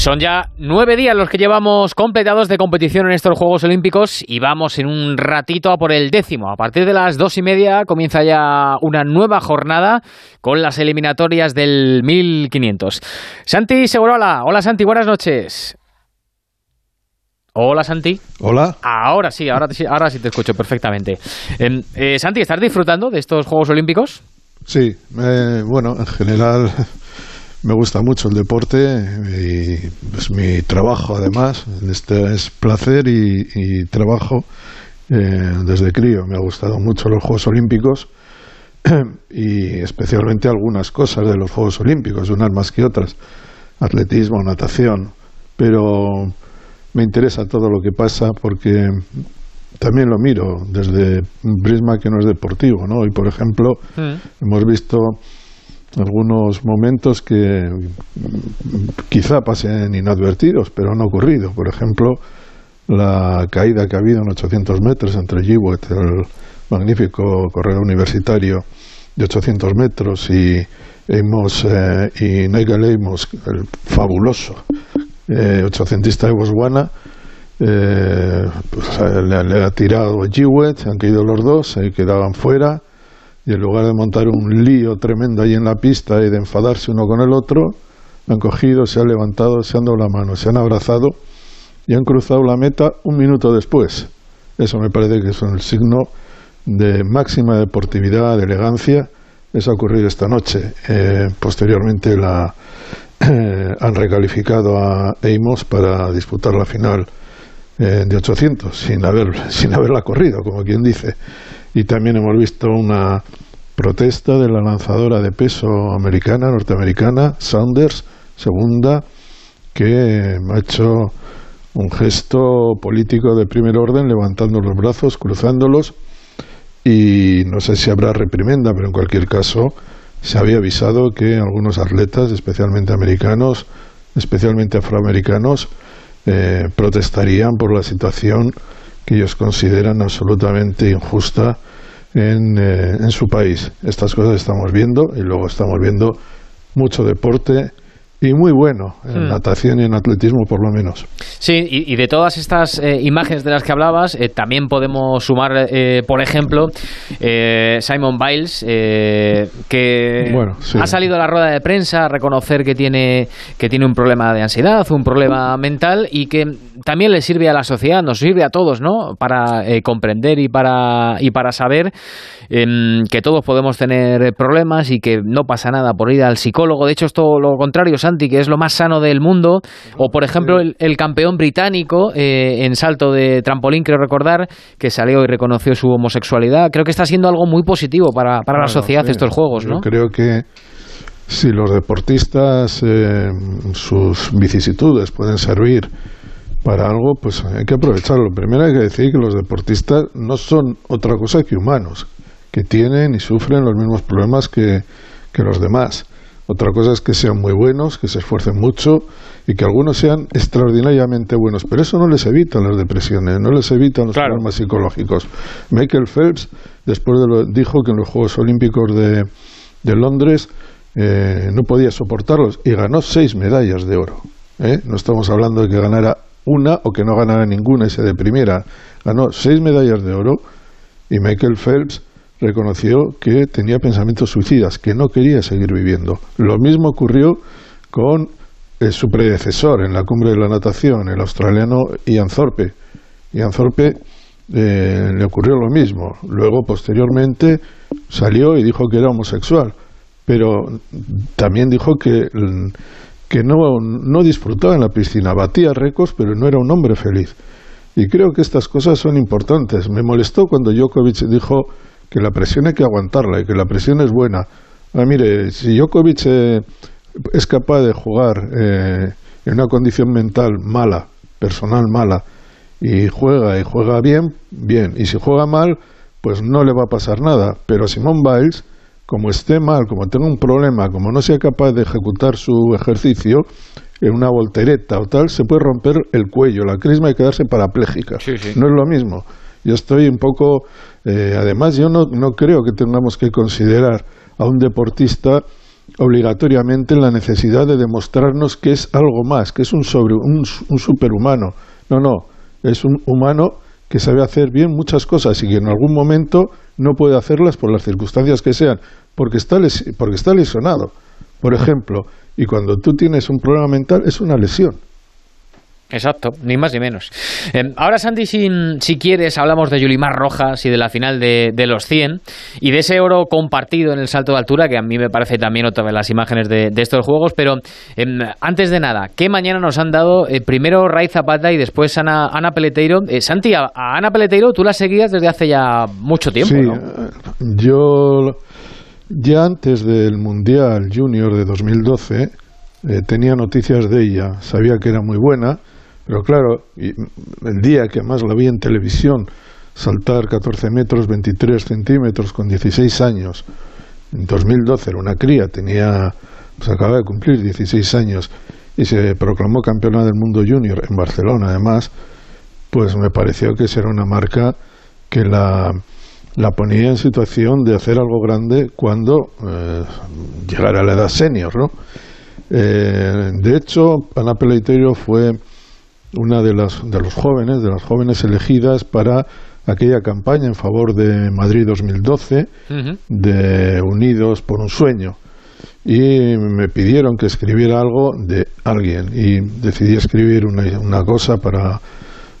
Son ya nueve días los que llevamos completados de competición en estos Juegos Olímpicos y vamos en un ratito a por el décimo. A partir de las dos y media comienza ya una nueva jornada con las eliminatorias del 1500. Santi Segurola, hola Santi, buenas noches. Hola Santi. Hola. Ahora sí, ahora, ahora sí te escucho perfectamente. Em, eh, Santi, ¿estás disfrutando de estos Juegos Olímpicos? Sí, bueno, en general me gusta mucho el deporte y es pues, mi trabajo además. Este es placer y, trabajo eh, desde crío. Me ha gustado mucho los Juegos Olímpicos y especialmente algunas cosas de los Juegos Olímpicos, unas más que otras. Atletismo, natación. Pero me interesa todo lo que pasa porque también lo miro desde un prisma que no es deportivo. ¿no? Hoy, por ejemplo, mm. hemos visto algunos momentos que quizá pasen inadvertidos, pero han ocurrido. Por ejemplo, la caída que ha habido en 800 metros entre Jewett, el magnífico corredor universitario de 800 metros, y Amos, eh, y Nigel Amos, el fabuloso eh, 800 de Botswana, eh, pues, le, ha tirado Jewett, han caído los dos, se quedaban fuera y en lugar de montar un lío tremendo ahí en la pista y de enfadarse uno con el otro, han cogido, se han levantado, se han dado la mano, se han abrazado y han cruzado la meta un minuto después. Eso me parece que es un signo de máxima deportividad, de elegancia. Eso ha ocurrido esta noche. Eh, posteriormente la, han recalificado a Amos para disputar la final eh, de 800 sin, haber, sin haberla corrido, como quien dice y también hemos visto una protesta de la lanzadora de peso americana, norteamericana, Saunders, segunda, que ha hecho un gesto político de primer orden, levantando los brazos, cruzándolos, y no sé si habrá reprimenda, pero en cualquier caso se había avisado que algunos atletas, especialmente americanos, especialmente afroamericanos, eh, protestarían por la situación que ellos consideran absolutamente injusta en, eh, en su país. Estas cosas estamos viendo y luego estamos viendo mucho deporte y muy bueno en hmm. natación y en atletismo por lo menos. Sí, y, de todas estas eh, imágenes de las que hablabas, eh, también podemos sumar, eh, por ejemplo, Simon Biles, que ha salido a la rueda de prensa a reconocer que tiene, que tiene un problema de ansiedad, un problema mental y que también le sirve a la sociedad, nos sirve a todos, ¿no? Para comprender y para, y para saber em, que todos podemos tener problemas y que no pasa nada por ir al psicólogo. De hecho, es todo lo contrario, que es lo más sano del mundo, o por ejemplo el, campeón británico eh, en salto de trampolín, creo recordar, que salió y reconoció su homosexualidad. Creo que está siendo algo muy positivo para, para la sociedad estos juegos, ¿no? creo que si los deportistas, eh, sus vicisitudes pueden servir para algo, pues hay que aprovecharlo. Primero hay que decir que los deportistas no son otra cosa que humanos, que tienen y sufren los mismos problemas que, que los demás. Otra cosa es que sean muy buenos, que se esfuercen mucho y que algunos sean extraordinariamente buenos. Pero eso no les evita las depresiones, no les evita los problemas psicológicos. Michael Phelps, después de lo, dijo que en los Juegos Olímpicos de, de Londres eh, no podía soportarlos y ganó seis medallas de oro. ¿eh? No estamos hablando de que ganara una o que no ganara ninguna y se deprimiera. Ganó seis medallas de oro y Michael Phelps reconoció que tenía pensamientos suicidas, que no quería seguir viviendo. Lo mismo ocurrió con eh, su predecesor en la cumbre de la natación, el australiano Ian Thorpe. Ian Thorpe eh, le ocurrió lo mismo. Luego, posteriormente, salió y dijo que era homosexual, pero también dijo que, que no, no disfrutaba en la piscina, batía récords, pero no era un hombre feliz. Y creo que estas cosas son importantes. Me molestó cuando Djokovic dijo que la presión hay que aguantarla y que la presión es buena. Ah, mire, si Djokovic eh, es capaz de jugar eh, en una condición mental mala, personal mala, y juega y juega bien, bien. Y si juega mal, pues no le va a pasar nada. Pero Simón Biles, como esté mal, como tenga un problema, como no sea capaz de ejecutar su ejercicio en una voltereta o tal, se puede romper el cuello, la crisma y quedarse parapléjica. No es lo mismo. Yo estoy un poco, eh, además yo no, no creo que tengamos que considerar a un deportista obligatoriamente la necesidad de demostrarnos que es algo más, que es un, sobre, un, un superhumano. No, no, es un humano que sabe hacer bien muchas cosas y que en algún momento no puede hacerlas por las circunstancias que sean, porque está, porque está lesionado, por ejemplo. Y cuando tú tienes un problema mental es una lesión. Exacto, ni más ni menos. Em, ahora, Sandy, si, si, quieres, hablamos de Yulimar Rojas y de la final de, los 100 y de ese oro compartido en el salto de altura, que a mí me parece también otra de las imágenes de, estos juegos. Pero em, antes de nada, ¿qué mañana nos han dado eh, primero Ray Zapata y después Ana, Ana Peleteiro? Eh, Santi, a, Ana Peleteiro tú la seguías desde hace ya mucho tiempo, sí, eh, yo ya antes del Mundial Junior de 2012 tenía noticias de ella, sabía que era muy buena pero claro, el día que más la vi en televisión saltar 14 metros 23 centímetros con 16 años, en 2012 era una cría, tenía, pues acaba de cumplir 16 años y se proclamó campeona del mundo junior en Barcelona además, pues me pareció que esa era una marca que la, la ponía en situación de hacer algo grande cuando eh, llegara a la edad senior, ¿no? Eh, de hecho, Ana Peleiteiro fue una de las de los jóvenes, de las jóvenes elegidas para aquella campaña en favor de Madrid 2012 de Unidos por un sueño. Y me pidieron que escribiera algo de alguien. Y decidí escribir una, una cosa para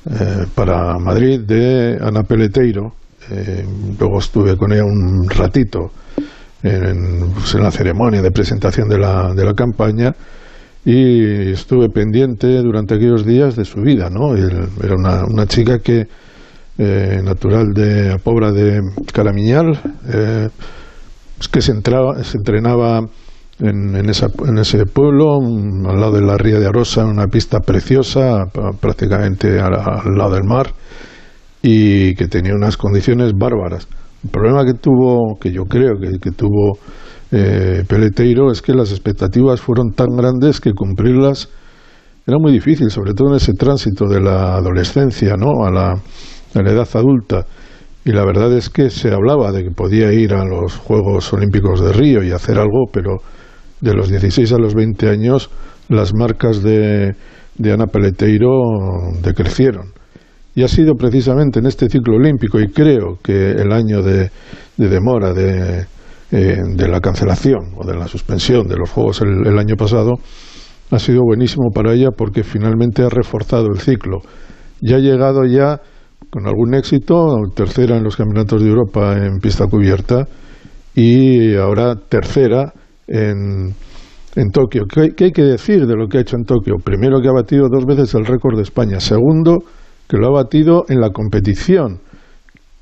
eh, para Madrid de Ana Peleteiro. Eh, luego estuve con ella un ratito en, pues, en la ceremonia de presentación de la, de la campaña y estuve pendiente durante aquellos días de su vida, ¿no? Era una, una chica que, eh, natural de Pobra de Caramiñal, eh, que se, entraba, se entrenaba en, en, esa, en, ese pueblo, al lado de la ría de Arosa, en una pista preciosa, prácticamente al, lado del mar, y que tenía unas condiciones bárbaras. El problema que tuvo, que yo creo que, que tuvo eh, Peleteiro es que las expectativas fueron tan grandes que cumplirlas era muy difícil, sobre todo en ese tránsito de la adolescencia ¿no? a, la, a la edad adulta. Y la verdad es que se hablaba de que podía ir a los Juegos Olímpicos de Río y hacer algo, pero de los 16 a los 20 años las marcas de, de Ana Peleteiro decrecieron. Y ha sido precisamente en este ciclo olímpico, y creo que el año de, de demora de, eh, de la cancelación o de la suspensión de los Juegos el, año pasado ha sido buenísimo para ella porque finalmente ha reforzado el ciclo. Ya ha llegado ya con algún éxito, tercera en los campeonatos de Europa en pista cubierta y ahora tercera en, en Tokio. ¿Qué, ¿Qué, hay que decir de lo que ha hecho en Tokio? Primero que ha batido dos veces el récord de España. Segundo, que lo ha batido en la competición,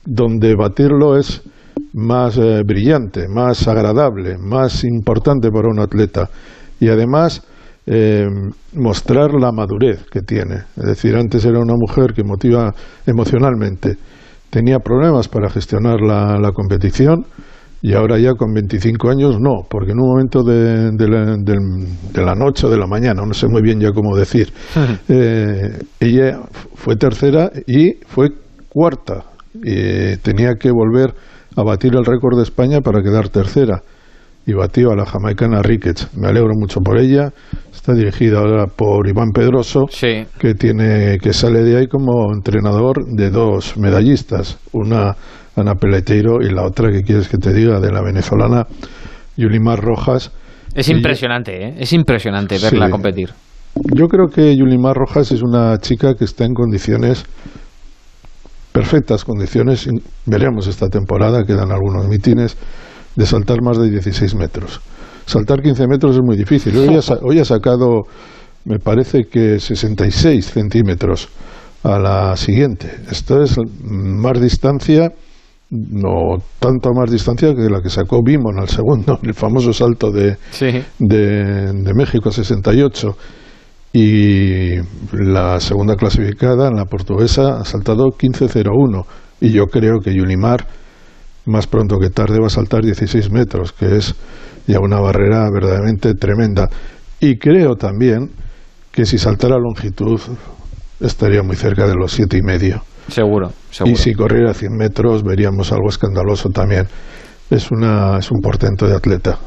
donde batirlo es más eh, brillante, más agradable, más importante para un atleta y además eh, mostrar la madurez que tiene. Es decir, antes era una mujer que motiva emocionalmente, tenía problemas para gestionar la, la competición y ahora ya con 25 años no, porque en un momento de, de, la, de, la, noche o de la mañana, no sé muy bien ya cómo decir, eh, ella fue tercera y fue cuarta. Y tenía que volver a batir el récord de España para quedar tercera y batió a la jamaicana Ricketts. Me alegro mucho por ella. Está dirigida ahora por Iván Pedroso, que tiene que sale de ahí como entrenador de dos medallistas, una Ana Peleteiro y la otra que quieres que te diga de la venezolana Yulimar Rojas. Es impresionante, ¿eh? es impresionante verla competir. Yo creo que Yulimar Rojas es una chica que está en condiciones perfectas condiciones, veremos esta temporada, quedan algunos mitines, de saltar más de 16 metros. Saltar 15 metros es muy difícil. Hoy ha, sacado, me parece que 66 centímetros a la siguiente. Esto es más distancia, no tanto más distancia que la que sacó Bimon al segundo, el famoso salto de, de, de México a 68 y la segunda clasificada, la portuguesa, ha saltado 15.01 y yo creo que Yulimar más pronto que tarde va a saltar 16 metros, que es ya una barrera verdaderamente tremenda. Y creo también que si saltara longitud estaría muy cerca de los siete y medio. Seguro, Y si corriera 100 metros veríamos algo escandaloso también. Es, una, es un portento de atleta.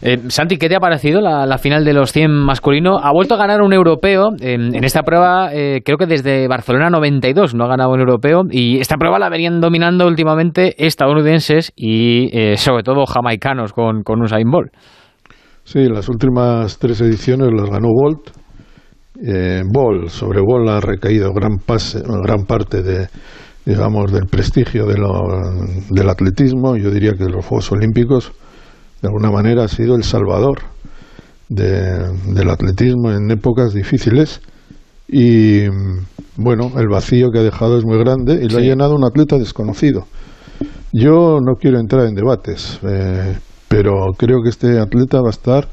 Eh, Santi, ¿qué te ha parecido la, final de los 100 masculino? Ha vuelto a ganar un europeo. En, esta prueba, eh, creo que desde Barcelona 92 no ha ganado un europeo. Y esta prueba la venían dominando últimamente estadounidenses y eh, sobre todo jamaicanos con, con Usain Bolt. Sí, las últimas tres ediciones las ganó Bolt. Bolt, sobre Bolt ha recaído gran, pase, gran parte de, digamos, del prestigio de del atletismo, yo diría que de los Juegos Olímpicos, de alguna manera ha sido el salvador del atletismo en épocas difíciles. Y bueno, el vacío que ha dejado es muy grande y lo ha llenado un atleta desconocido. Yo no quiero entrar en debates, eh, pero creo que este atleta va a estar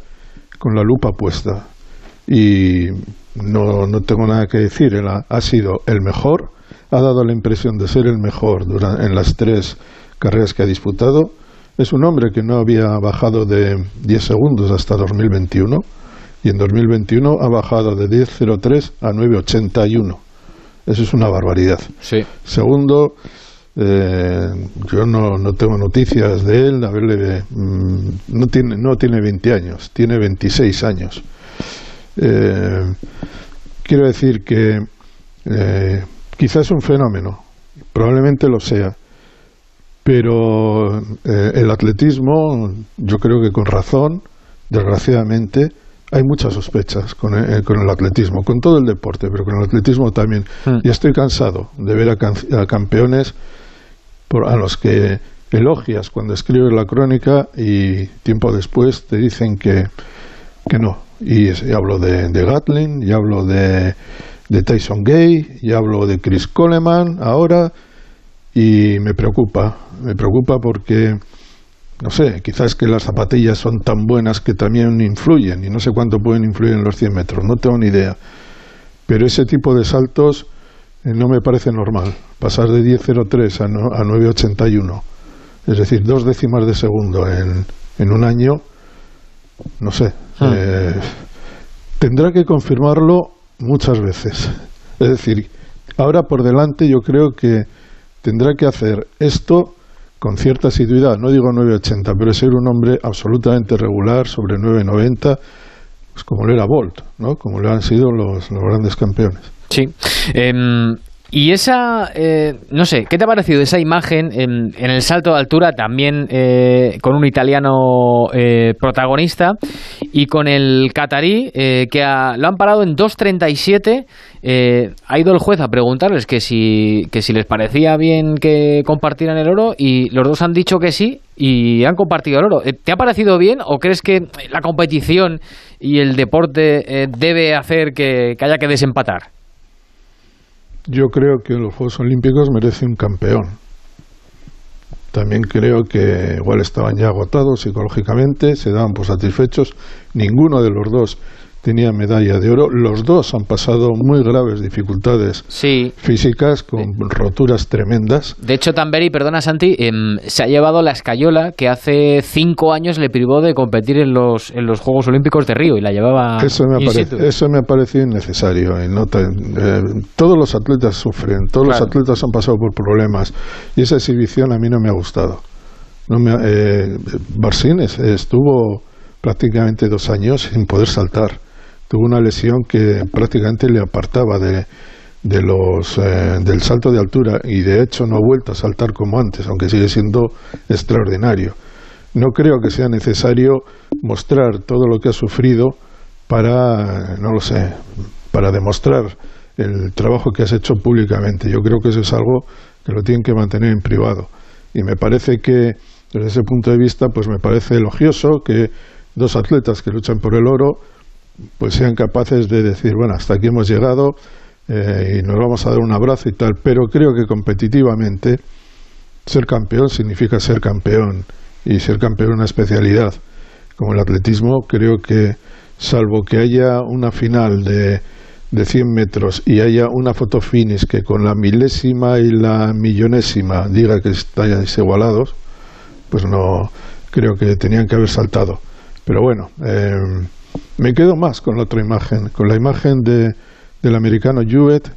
con la lupa puesta. Y no, no tengo nada que decir, Él ha sido el mejor ha dado la impresión de ser el mejor en las tres carreras que ha disputado. Es un hombre que no había bajado de 10 segundos hasta 2021 y en 2021 ha bajado de 10.03 a 9.81. Eso es una barbaridad. Sí. Segundo, eh, yo no, no, tengo noticias de él, a verle, mm, no, tiene, no tiene 20 años, tiene 26 años. Eh, quiero decir que eh, Quizás es un fenómeno, probablemente lo sea, pero eh, el atletismo, yo creo que con razón, desgraciadamente, hay muchas sospechas con el, con el, atletismo, con todo el deporte, pero con el atletismo también. Hmm. Y estoy cansado de ver a, campeones a los que elogias cuando escribes la crónica y tiempo después te dicen que, que no. Y, hablo de, de Gatlin, y hablo de de Tyson Gay, y hablo de Chris Coleman ahora, y me preocupa, me preocupa porque, no sé, quizás que las zapatillas son tan buenas que también influyen, y no sé cuánto pueden influir en los 100 metros, no tengo ni idea. Pero ese tipo de saltos eh, no me parece normal, pasar de 10.03 a, a 9.81, es decir, dos décimas de segundo en, en un año, no sé. Hmm. Eh, tendrá que confirmarlo muchas veces. Es decir, ahora por delante yo creo que tendrá que hacer esto con cierta asiduidad, no digo 9.80, pero ser un hombre absolutamente regular sobre 9.90, pues como lo era Bolt, ¿no? como lo han sido los, los grandes campeones. Sí. Em, y esa, eh, no sé, ¿qué te ha parecido esa imagen en, el salto de altura también eh, con un italiano eh, protagonista y con el catarí que lo han parado en 2.37? ha ido el juez a preguntarles que si, que si les parecía bien que compartieran el oro y los dos han dicho que sí y han compartido el oro. ¿Te ha parecido bien o crees que la competición y el deporte debe hacer que haya que desempatar? Yo creo que los Juegos Olímpicos merece un campeón. También creo que igual estaban ya agotados psicológicamente, se daban por satisfechos. Ninguno de los dos tenía medalla de oro. Los dos han pasado muy graves dificultades físicas con roturas tremendas. De hecho, Tamberi, perdona Santi, em, se ha llevado la escayola que hace cinco años le privó de competir en los, en los Juegos Olímpicos de Río y la llevaba. Eso me, parece, eso me ha parecido innecesario. Y no eh, todos los atletas sufren, todos los atletas han pasado por problemas y esa exhibición a mí no me ha gustado. No me, eh, Barsines estuvo prácticamente dos años sin poder saltar tuvo una lesión que prácticamente le apartaba de, de los, eh, del salto de altura y de hecho no ha vuelto a saltar como antes, aunque sigue siendo extraordinario. No creo que sea necesario mostrar todo lo que ha sufrido para, no lo sé, para demostrar el trabajo que has hecho públicamente. Yo creo que eso es algo que lo tienen que mantener en privado. Y me parece que, desde ese punto de vista, pues me parece elogioso que dos atletas que luchan por el oro pues sean capaces de decir, bueno, hasta aquí hemos llegado eh, y nos vamos a dar un abrazo y tal, pero creo que competitivamente ser campeón significa ser campeón y ser campeón en una especialidad como el atletismo, creo que salvo que haya una final de, de 100 metros y haya una foto finish que con la milésima y la millonésima diga que están igualados, pues no creo que tenían que haber saltado. Pero bueno, eh, me quedo más con la otra imagen, con la imagen de, del americano Jewett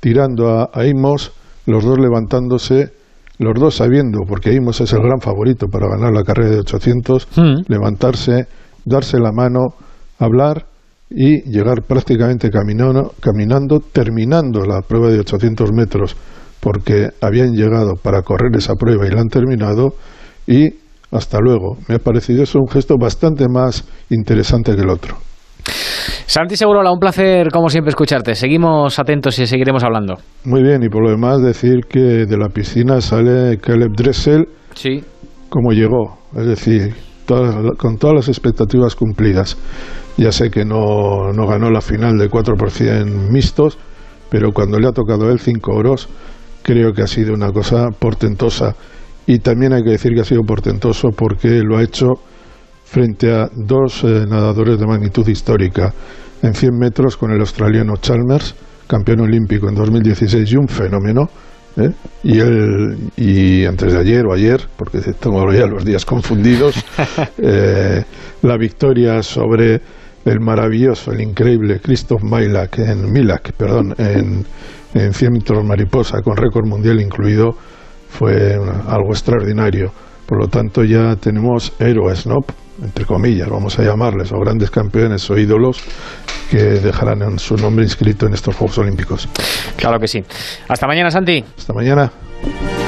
tirando a, Amos, los dos levantándose, los dos sabiendo, porque Imos es el gran favorito para ganar la carrera de 800, hmm. levantarse, darse la mano, hablar y llegar prácticamente caminando, caminando, terminando la prueba de 800 metros, porque habían llegado para correr esa prueba y la han terminado, y hasta luego. Me ha parecido eso un gesto bastante más interesante que el otro. Santi Segurola, un placer como siempre escucharte. Seguimos atentos y seguiremos hablando. Muy bien, y por lo demás decir que de la piscina sale Caleb Dressel sí. como llegó, es decir, con todas las expectativas cumplidas. Ya sé que no, no ganó la final de 4 mixtos, pero cuando le ha tocado él 5 oros, creo que ha sido una cosa portentosa. Y también hay que decir que ha sido portentoso porque lo ha hecho frente a dos eh, nadadores de magnitud histórica. En 100 metros con el australiano Chalmers, campeón olímpico en 2016 y un fenómeno. ¿eh? Y, él, y antes de ayer o ayer, porque tengo ya los días confundidos, eh, la victoria sobre el maravilloso, el increíble Christoph Milak en Milak, perdón, en, en 100 metros mariposa con récord mundial incluido fue algo extraordinario. Por lo tanto, ya tenemos héroes, ¿no? entre comillas, vamos a llamarles, o grandes campeones o ídolos que dejarán su nombre inscrito en estos Juegos Olímpicos. Claro que sí. Hasta mañana, Santi. Hasta mañana.